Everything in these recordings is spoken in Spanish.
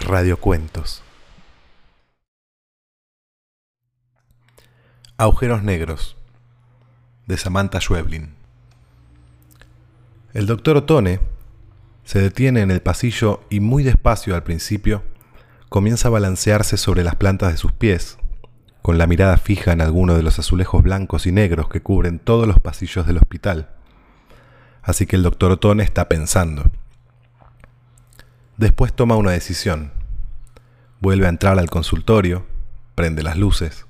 Radiocuentos. Agujeros negros de Samantha Schweblin. El doctor Otone se detiene en el pasillo y muy despacio al principio comienza a balancearse sobre las plantas de sus pies, con la mirada fija en alguno de los azulejos blancos y negros que cubren todos los pasillos del hospital. Así que el doctor Otone está pensando. Después toma una decisión. Vuelve a entrar al consultorio, prende las luces,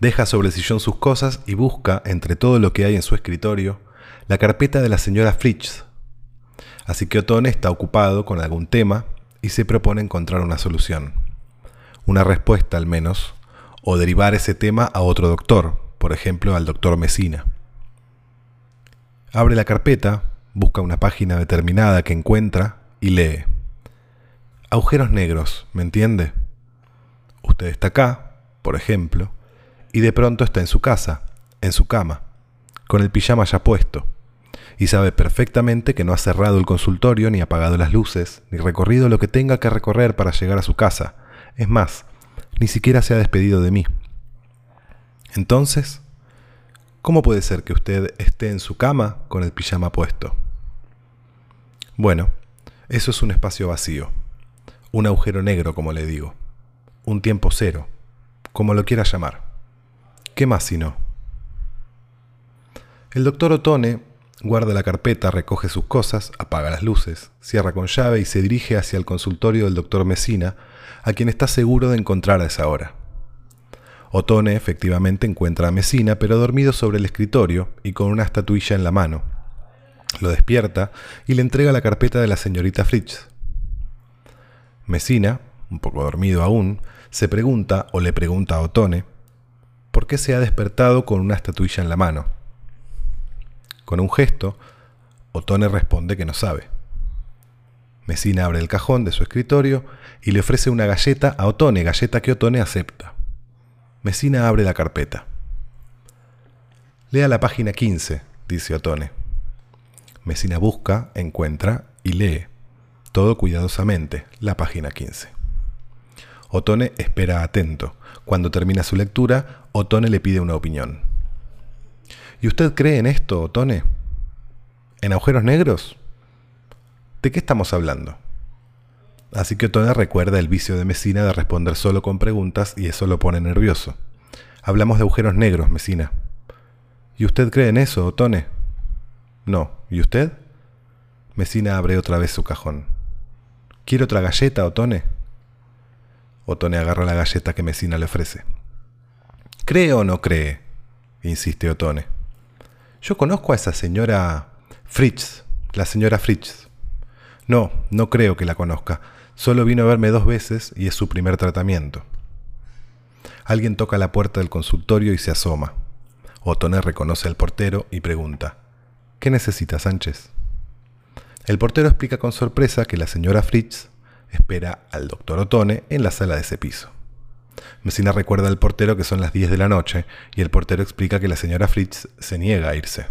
deja sobre el sillón sus cosas y busca, entre todo lo que hay en su escritorio, la carpeta de la señora Fritz. Así que Otone está ocupado con algún tema y se propone encontrar una solución. Una respuesta al menos, o derivar ese tema a otro doctor, por ejemplo al doctor Mesina. Abre la carpeta, busca una página determinada que encuentra y lee. Agujeros negros, ¿me entiende? Usted está acá, por ejemplo, y de pronto está en su casa, en su cama, con el pijama ya puesto, y sabe perfectamente que no ha cerrado el consultorio, ni apagado las luces, ni recorrido lo que tenga que recorrer para llegar a su casa. Es más, ni siquiera se ha despedido de mí. Entonces, ¿cómo puede ser que usted esté en su cama con el pijama puesto? Bueno, eso es un espacio vacío un agujero negro, como le digo, un tiempo cero, como lo quiera llamar. ¿Qué más si no? El doctor Otone guarda la carpeta, recoge sus cosas, apaga las luces, cierra con llave y se dirige hacia el consultorio del doctor Mesina, a quien está seguro de encontrar a esa hora. Otone efectivamente encuentra a Mesina, pero dormido sobre el escritorio y con una estatuilla en la mano. Lo despierta y le entrega la carpeta de la señorita Fritz. Mesina, un poco dormido aún, se pregunta o le pregunta a Otone por qué se ha despertado con una estatuilla en la mano. Con un gesto, Otone responde que no sabe. Mesina abre el cajón de su escritorio y le ofrece una galleta a Otone, galleta que Otone acepta. Mesina abre la carpeta. Lea la página 15, dice Otone. Mesina busca, encuentra y lee todo cuidadosamente, la página 15. Otone espera atento. Cuando termina su lectura, Otone le pide una opinión. ¿Y usted cree en esto, Otone? ¿En agujeros negros? ¿De qué estamos hablando? Así que Otone recuerda el vicio de Mesina de responder solo con preguntas y eso lo pone nervioso. Hablamos de agujeros negros, Mesina. ¿Y usted cree en eso, Otone? No. ¿Y usted? Mesina abre otra vez su cajón. ¿Quiere otra galleta, Otone? Otone agarra la galleta que Mesina le ofrece. ¿Cree o no cree? insiste Otone. Yo conozco a esa señora Fritz, la señora Fritz. No, no creo que la conozca. Solo vino a verme dos veces y es su primer tratamiento. Alguien toca la puerta del consultorio y se asoma. Otone reconoce al portero y pregunta, ¿Qué necesita Sánchez? El portero explica con sorpresa que la señora Fritz espera al doctor Otone en la sala de ese piso. Messina recuerda al portero que son las 10 de la noche y el portero explica que la señora Fritz se niega a irse.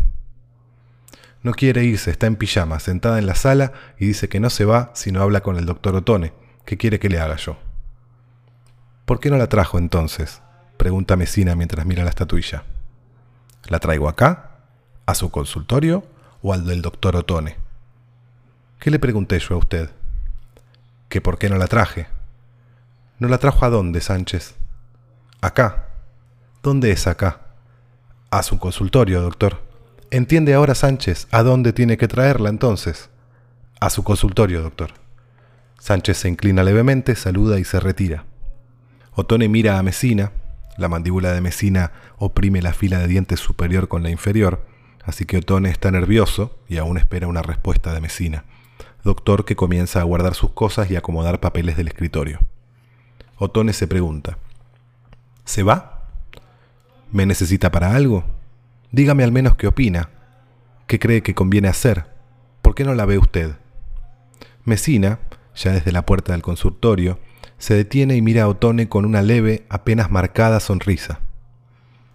No quiere irse, está en pijama, sentada en la sala y dice que no se va si no habla con el doctor Otone, que quiere que le haga yo. ¿Por qué no la trajo entonces? pregunta Messina mientras mira la estatuilla. ¿La traigo acá? ¿A su consultorio? ¿O al del doctor Otone? ¿Qué le pregunté yo a usted? ¿Que por qué no la traje? ¿No la trajo a dónde, Sánchez? Acá. ¿Dónde es acá? A su consultorio, doctor. ¿Entiende ahora, Sánchez, a dónde tiene que traerla entonces? A su consultorio, doctor. Sánchez se inclina levemente, saluda y se retira. Otone mira a Mesina. La mandíbula de Mesina oprime la fila de dientes superior con la inferior, así que Otone está nervioso y aún espera una respuesta de Mesina doctor que comienza a guardar sus cosas y acomodar papeles del escritorio. Otone se pregunta, ¿se va? ¿Me necesita para algo? Dígame al menos qué opina, qué cree que conviene hacer. ¿Por qué no la ve usted? Mesina, ya desde la puerta del consultorio, se detiene y mira a Otone con una leve, apenas marcada sonrisa.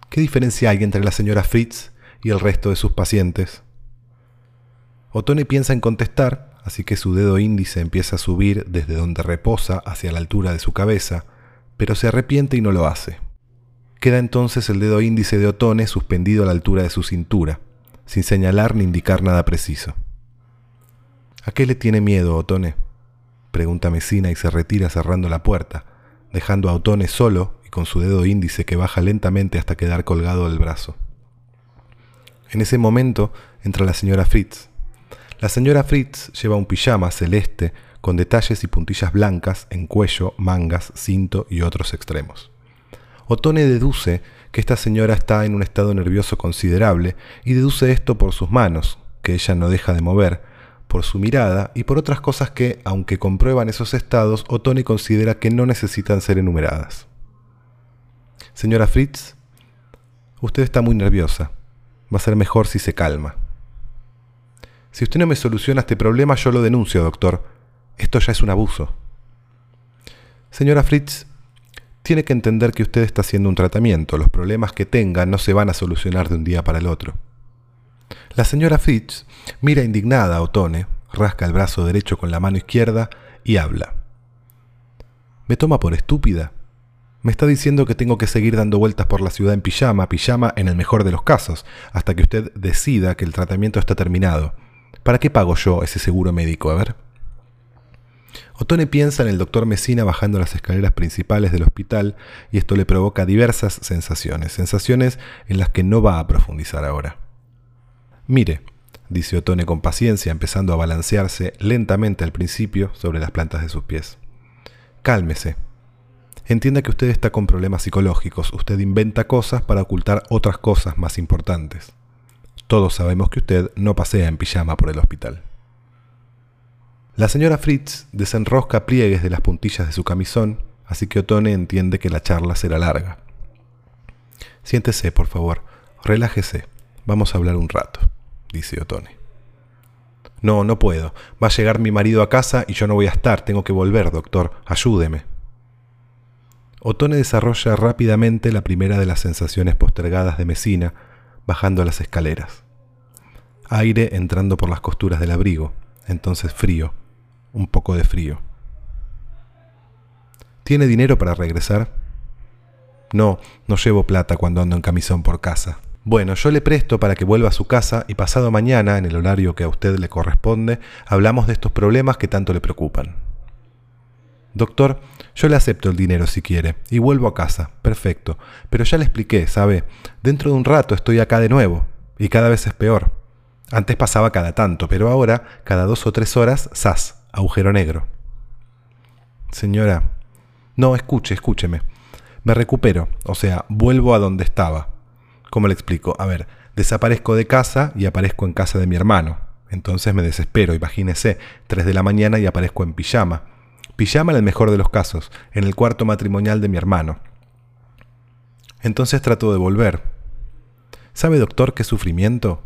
¿Qué diferencia hay entre la señora Fritz y el resto de sus pacientes? Otone piensa en contestar, así que su dedo índice empieza a subir desde donde reposa hacia la altura de su cabeza, pero se arrepiente y no lo hace. Queda entonces el dedo índice de Otone suspendido a la altura de su cintura, sin señalar ni indicar nada preciso. ¿A qué le tiene miedo, Otone? pregunta Mesina y se retira cerrando la puerta, dejando a Otone solo y con su dedo índice que baja lentamente hasta quedar colgado del brazo. En ese momento entra la señora Fritz. La señora Fritz lleva un pijama celeste con detalles y puntillas blancas en cuello, mangas, cinto y otros extremos. Otone deduce que esta señora está en un estado nervioso considerable y deduce esto por sus manos, que ella no deja de mover, por su mirada y por otras cosas que, aunque comprueban esos estados, Otone considera que no necesitan ser enumeradas. Señora Fritz, usted está muy nerviosa. Va a ser mejor si se calma. Si usted no me soluciona este problema, yo lo denuncio, doctor. Esto ya es un abuso. Señora Fritz, tiene que entender que usted está haciendo un tratamiento. Los problemas que tenga no se van a solucionar de un día para el otro. La señora Fitz mira indignada a Otone, rasca el brazo derecho con la mano izquierda y habla. ¿Me toma por estúpida? Me está diciendo que tengo que seguir dando vueltas por la ciudad en pijama, pijama en el mejor de los casos, hasta que usted decida que el tratamiento está terminado. ¿Para qué pago yo ese seguro médico? A ver. Otone piensa en el doctor Mesina bajando las escaleras principales del hospital y esto le provoca diversas sensaciones, sensaciones en las que no va a profundizar ahora. Mire, dice Otone con paciencia, empezando a balancearse lentamente al principio sobre las plantas de sus pies. Cálmese. Entienda que usted está con problemas psicológicos, usted inventa cosas para ocultar otras cosas más importantes. Todos sabemos que usted no pasea en pijama por el hospital. La señora Fritz desenrosca pliegues de las puntillas de su camisón, así que Otone entiende que la charla será larga. Siéntese, por favor, relájese, vamos a hablar un rato dice Otone. No, no puedo. Va a llegar mi marido a casa y yo no voy a estar. Tengo que volver, doctor. Ayúdeme. Otone desarrolla rápidamente la primera de las sensaciones postergadas de Mesina, bajando las escaleras. Aire entrando por las costuras del abrigo, entonces frío, un poco de frío. ¿Tiene dinero para regresar? No, no llevo plata cuando ando en camisón por casa. Bueno, yo le presto para que vuelva a su casa y pasado mañana, en el horario que a usted le corresponde, hablamos de estos problemas que tanto le preocupan. Doctor, yo le acepto el dinero si quiere y vuelvo a casa. Perfecto. Pero ya le expliqué, ¿sabe? Dentro de un rato estoy acá de nuevo y cada vez es peor. Antes pasaba cada tanto, pero ahora, cada dos o tres horas, ¡zas! Agujero negro. Señora, no, escuche, escúcheme. Me recupero, o sea, vuelvo a donde estaba. ¿Cómo le explico? A ver, desaparezco de casa y aparezco en casa de mi hermano. Entonces me desespero, imagínese, 3 de la mañana y aparezco en pijama. Pijama en el mejor de los casos, en el cuarto matrimonial de mi hermano. Entonces trato de volver. ¿Sabe, doctor, qué sufrimiento?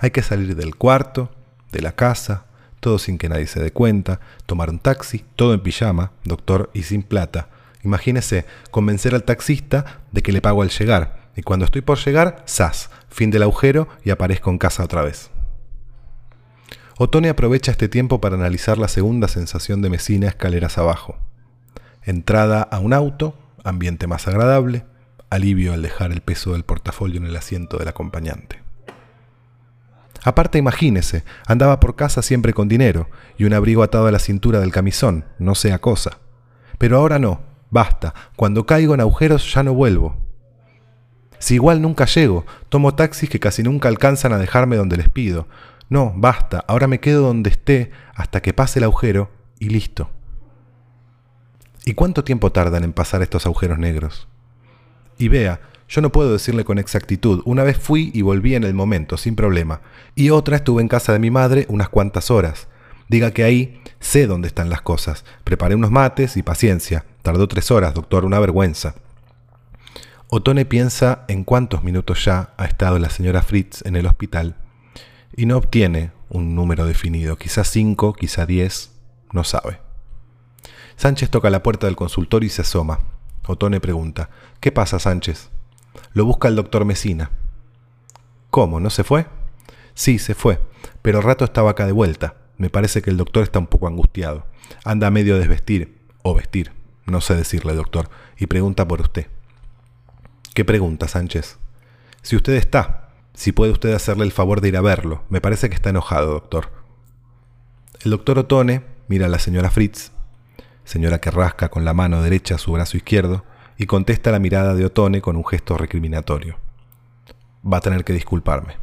Hay que salir del cuarto, de la casa, todo sin que nadie se dé cuenta, tomar un taxi, todo en pijama, doctor, y sin plata. Imagínese, convencer al taxista de que le pago al llegar, y cuando estoy por llegar, ¡zas! Fin del agujero y aparezco en casa otra vez. Otone aprovecha este tiempo para analizar la segunda sensación de Mesina escaleras abajo. Entrada a un auto, ambiente más agradable, alivio al dejar el peso del portafolio en el asiento del acompañante. Aparte, imagínese, andaba por casa siempre con dinero y un abrigo atado a la cintura del camisón, no sea cosa. Pero ahora no, basta, cuando caigo en agujeros ya no vuelvo, si igual nunca llego, tomo taxis que casi nunca alcanzan a dejarme donde les pido. No, basta, ahora me quedo donde esté hasta que pase el agujero y listo. ¿Y cuánto tiempo tardan en pasar estos agujeros negros? Y vea, yo no puedo decirle con exactitud, una vez fui y volví en el momento, sin problema, y otra estuve en casa de mi madre unas cuantas horas. Diga que ahí sé dónde están las cosas. Preparé unos mates y paciencia. Tardó tres horas, doctor, una vergüenza. Otone piensa en cuántos minutos ya ha estado la señora Fritz en el hospital y no obtiene un número definido, quizá cinco, quizá diez, no sabe. Sánchez toca la puerta del consultorio y se asoma. Otone pregunta, ¿qué pasa Sánchez? Lo busca el doctor Mesina. ¿Cómo? ¿No se fue? Sí, se fue, pero rato estaba acá de vuelta. Me parece que el doctor está un poco angustiado. Anda medio desvestir, o vestir, no sé decirle, doctor, y pregunta por usted. ¿Qué pregunta, Sánchez? Si usted está, si puede usted hacerle el favor de ir a verlo. Me parece que está enojado, doctor. El doctor Otone mira a la señora Fritz, señora que rasca con la mano derecha su brazo izquierdo, y contesta la mirada de Otone con un gesto recriminatorio. Va a tener que disculparme.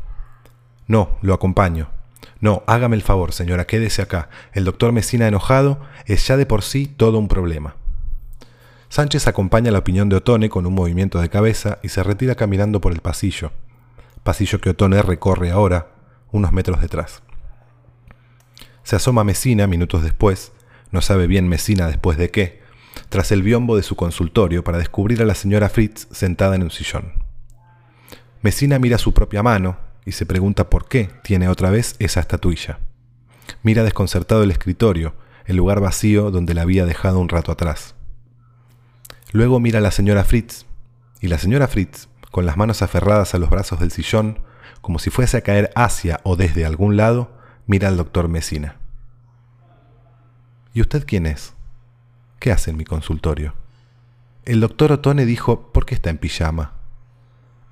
No, lo acompaño. No, hágame el favor, señora, quédese acá. El doctor Mesina enojado es ya de por sí todo un problema. Sánchez acompaña la opinión de Otone con un movimiento de cabeza y se retira caminando por el pasillo, pasillo que Otone recorre ahora, unos metros detrás. Se asoma Mesina minutos después, no sabe bien Mesina después de qué, tras el biombo de su consultorio para descubrir a la señora Fritz sentada en un sillón. Mesina mira su propia mano y se pregunta por qué tiene otra vez esa estatuilla. Mira desconcertado el escritorio, el lugar vacío donde la había dejado un rato atrás. Luego mira a la señora Fritz, y la señora Fritz, con las manos aferradas a los brazos del sillón, como si fuese a caer hacia o desde algún lado, mira al doctor Mesina. ¿Y usted quién es? ¿Qué hace en mi consultorio? El doctor Otone dijo, ¿por qué está en pijama?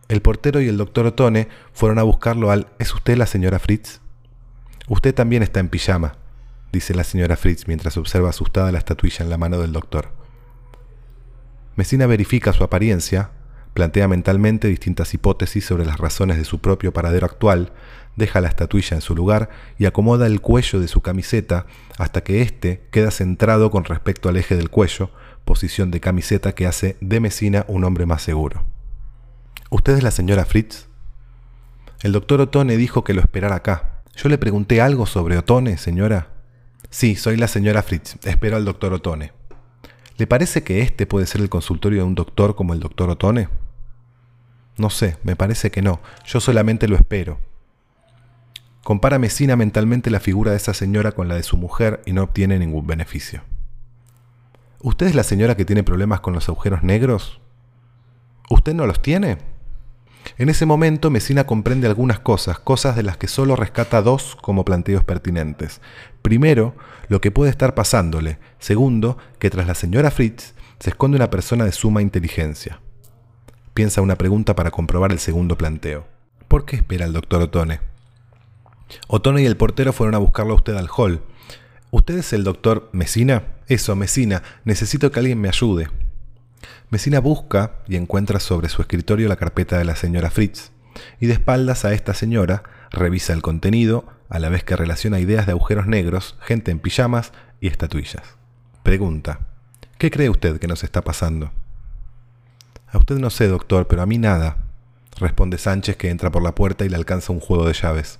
El portero y el doctor Otone fueron a buscarlo al ¿Es usted la señora Fritz? Usted también está en pijama, dice la señora Fritz mientras observa asustada la estatuilla en la mano del doctor. Mesina verifica su apariencia, plantea mentalmente distintas hipótesis sobre las razones de su propio paradero actual, deja la estatuilla en su lugar y acomoda el cuello de su camiseta hasta que éste queda centrado con respecto al eje del cuello, posición de camiseta que hace de Mesina un hombre más seguro. ¿Usted es la señora Fritz? El doctor Otone dijo que lo esperara acá. Yo le pregunté algo sobre Otone, señora. Sí, soy la señora Fritz. Espero al doctor Otone. ¿Le parece que este puede ser el consultorio de un doctor como el doctor Otone? No sé, me parece que no. Yo solamente lo espero. Compara Mesina mentalmente la figura de esa señora con la de su mujer y no obtiene ningún beneficio. ¿Usted es la señora que tiene problemas con los agujeros negros? ¿Usted no los tiene? En ese momento Mesina comprende algunas cosas, cosas de las que solo rescata dos como planteos pertinentes. Primero, lo que puede estar pasándole. Segundo, que tras la señora Fritz se esconde una persona de suma inteligencia. Piensa una pregunta para comprobar el segundo planteo. ¿Por qué espera el doctor Otone? Otone y el portero fueron a buscarlo a usted al hall. ¿Usted es el doctor Mesina? Eso, Mesina. Necesito que alguien me ayude. Mesina busca y encuentra sobre su escritorio la carpeta de la señora Fritz, y de espaldas a esta señora revisa el contenido, a la vez que relaciona ideas de agujeros negros, gente en pijamas y estatuillas. Pregunta, ¿qué cree usted que nos está pasando? A usted no sé, doctor, pero a mí nada, responde Sánchez que entra por la puerta y le alcanza un juego de llaves.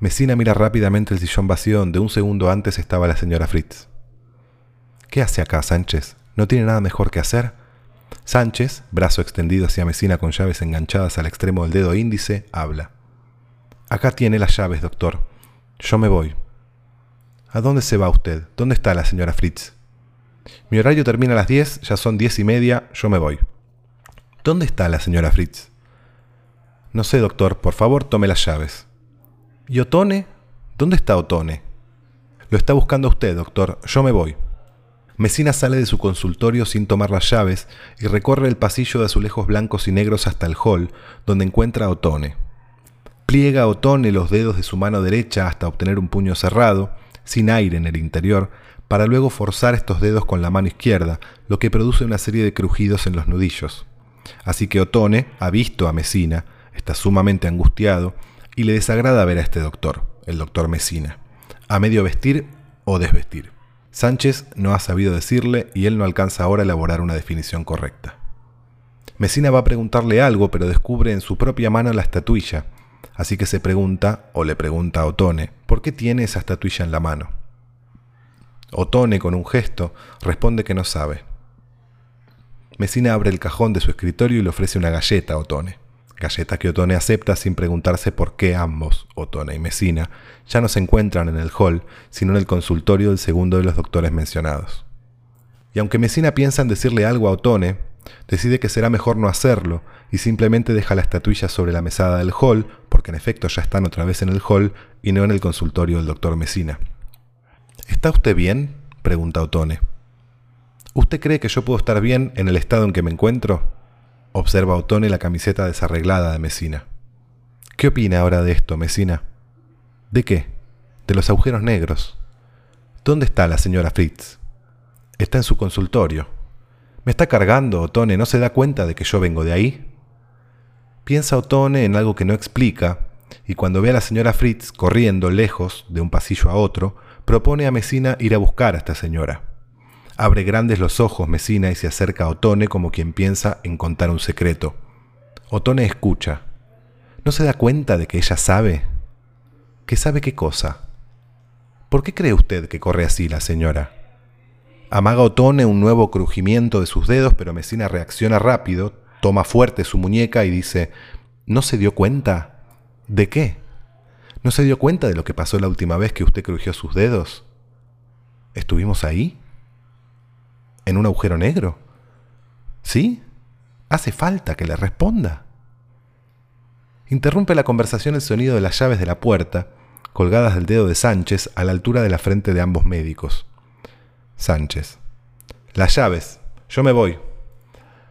Mesina mira rápidamente el sillón vacío donde un segundo antes estaba la señora Fritz. ¿Qué hace acá, Sánchez? ¿No tiene nada mejor que hacer? Sánchez, brazo extendido hacia Mesina con llaves enganchadas al extremo del dedo índice, habla. Acá tiene las llaves, doctor. Yo me voy. ¿A dónde se va usted? ¿Dónde está la señora Fritz? Mi horario termina a las diez, ya son diez y media, yo me voy. ¿Dónde está la señora Fritz? No sé, doctor, por favor tome las llaves. ¿Y Otone? ¿Dónde está Otone? Lo está buscando usted, doctor, yo me voy. Mesina sale de su consultorio sin tomar las llaves y recorre el pasillo de azulejos blancos y negros hasta el hall, donde encuentra a Otone. Pliega a Otone los dedos de su mano derecha hasta obtener un puño cerrado, sin aire en el interior, para luego forzar estos dedos con la mano izquierda, lo que produce una serie de crujidos en los nudillos. Así que Otone ha visto a Mesina, está sumamente angustiado, y le desagrada ver a este doctor, el doctor Mesina, a medio vestir o desvestir. Sánchez no ha sabido decirle y él no alcanza ahora a elaborar una definición correcta. Mesina va a preguntarle algo, pero descubre en su propia mano la estatuilla, así que se pregunta, o le pregunta a Otone, ¿por qué tiene esa estatuilla en la mano? Otone, con un gesto, responde que no sabe. Mesina abre el cajón de su escritorio y le ofrece una galleta a Otone galleta que Otone acepta sin preguntarse por qué ambos, Otone y Mesina, ya no se encuentran en el hall, sino en el consultorio del segundo de los doctores mencionados. Y aunque Mesina piensa en decirle algo a Otone, decide que será mejor no hacerlo y simplemente deja la estatuilla sobre la mesada del hall, porque en efecto ya están otra vez en el hall y no en el consultorio del doctor Mesina. ¿Está usted bien? pregunta Otone. ¿Usted cree que yo puedo estar bien en el estado en que me encuentro? Observa Otone la camiseta desarreglada de Mesina. ¿Qué opina ahora de esto, Mesina? ¿De qué? De los agujeros negros. ¿Dónde está la señora Fritz? Está en su consultorio. ¿Me está cargando, Otone? ¿No se da cuenta de que yo vengo de ahí? Piensa Otone en algo que no explica, y cuando ve a la señora Fritz corriendo lejos de un pasillo a otro, propone a Mesina ir a buscar a esta señora. Abre grandes los ojos Mesina y se acerca a Otone como quien piensa en contar un secreto. Otone escucha. ¿No se da cuenta de que ella sabe? ¿Que sabe qué cosa? ¿Por qué cree usted que corre así la señora? Amaga Otone un nuevo crujimiento de sus dedos, pero Mesina reacciona rápido, toma fuerte su muñeca y dice, ¿no se dio cuenta? ¿De qué? ¿No se dio cuenta de lo que pasó la última vez que usted crujió sus dedos? ¿Estuvimos ahí? ¿En un agujero negro? ¿Sí? Hace falta que le responda. Interrumpe la conversación el sonido de las llaves de la puerta, colgadas del dedo de Sánchez a la altura de la frente de ambos médicos. Sánchez. Las llaves. Yo me voy.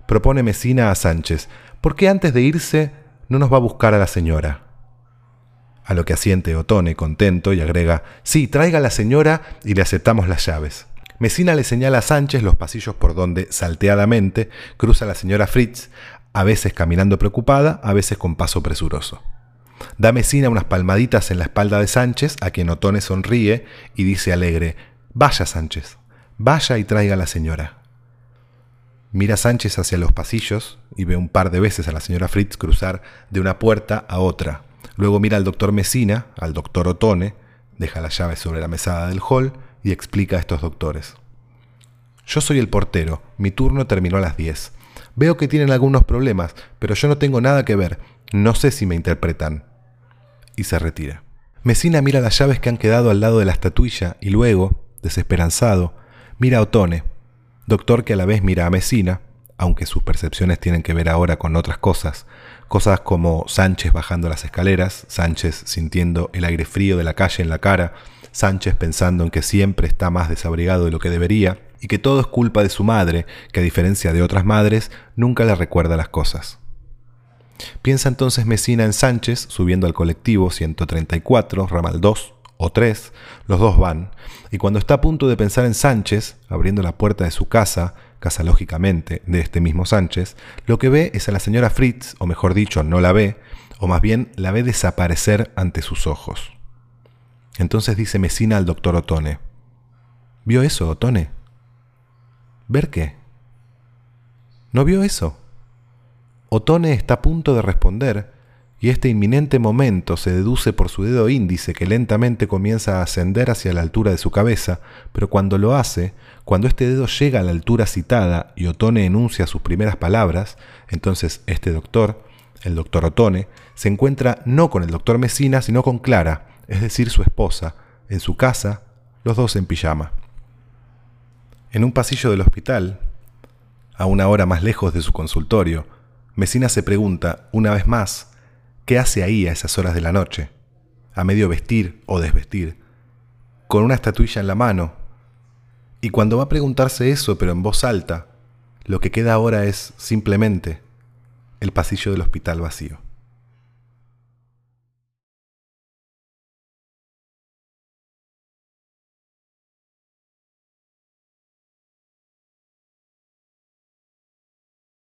Propone Mesina a Sánchez. ¿Por qué antes de irse no nos va a buscar a la señora? A lo que asiente Otone, contento, y agrega, sí, traiga a la señora y le aceptamos las llaves. Mesina le señala a Sánchez los pasillos por donde, salteadamente, cruza la señora Fritz, a veces caminando preocupada, a veces con paso presuroso. Da Mesina unas palmaditas en la espalda de Sánchez, a quien Otone sonríe y dice alegre, Vaya, Sánchez, vaya y traiga a la señora. Mira Sánchez hacia los pasillos y ve un par de veces a la señora Fritz cruzar de una puerta a otra, Luego mira al doctor Mesina, al doctor Otone, deja las llaves sobre la mesada del hall y explica a estos doctores. Yo soy el portero, mi turno terminó a las 10. Veo que tienen algunos problemas, pero yo no tengo nada que ver, no sé si me interpretan. Y se retira. Mesina mira las llaves que han quedado al lado de la estatuilla y luego, desesperanzado, mira a Otone, doctor que a la vez mira a Mesina, aunque sus percepciones tienen que ver ahora con otras cosas, Cosas como Sánchez bajando las escaleras, Sánchez sintiendo el aire frío de la calle en la cara, Sánchez pensando en que siempre está más desabrigado de lo que debería, y que todo es culpa de su madre, que a diferencia de otras madres, nunca le recuerda las cosas. Piensa entonces Mesina en Sánchez, subiendo al colectivo 134, ramal 2 o 3, los dos van, y cuando está a punto de pensar en Sánchez, abriendo la puerta de su casa, casa lógicamente de este mismo Sánchez, lo que ve es a la señora Fritz, o mejor dicho, no la ve, o más bien la ve desaparecer ante sus ojos. Entonces dice Mesina al doctor Otone, ¿vio eso, Otone? ¿Ver qué? ¿No vio eso? Otone está a punto de responder, y este inminente momento se deduce por su dedo índice que lentamente comienza a ascender hacia la altura de su cabeza, pero cuando lo hace, cuando este dedo llega a la altura citada y Otone enuncia sus primeras palabras, entonces este doctor, el doctor Otone, se encuentra no con el doctor Mesina, sino con Clara, es decir, su esposa, en su casa, los dos en pijama. En un pasillo del hospital, a una hora más lejos de su consultorio, Mesina se pregunta, una vez más, ¿Qué hace ahí a esas horas de la noche? A medio vestir o desvestir, con una estatuilla en la mano. Y cuando va a preguntarse eso, pero en voz alta, lo que queda ahora es simplemente el pasillo del hospital vacío.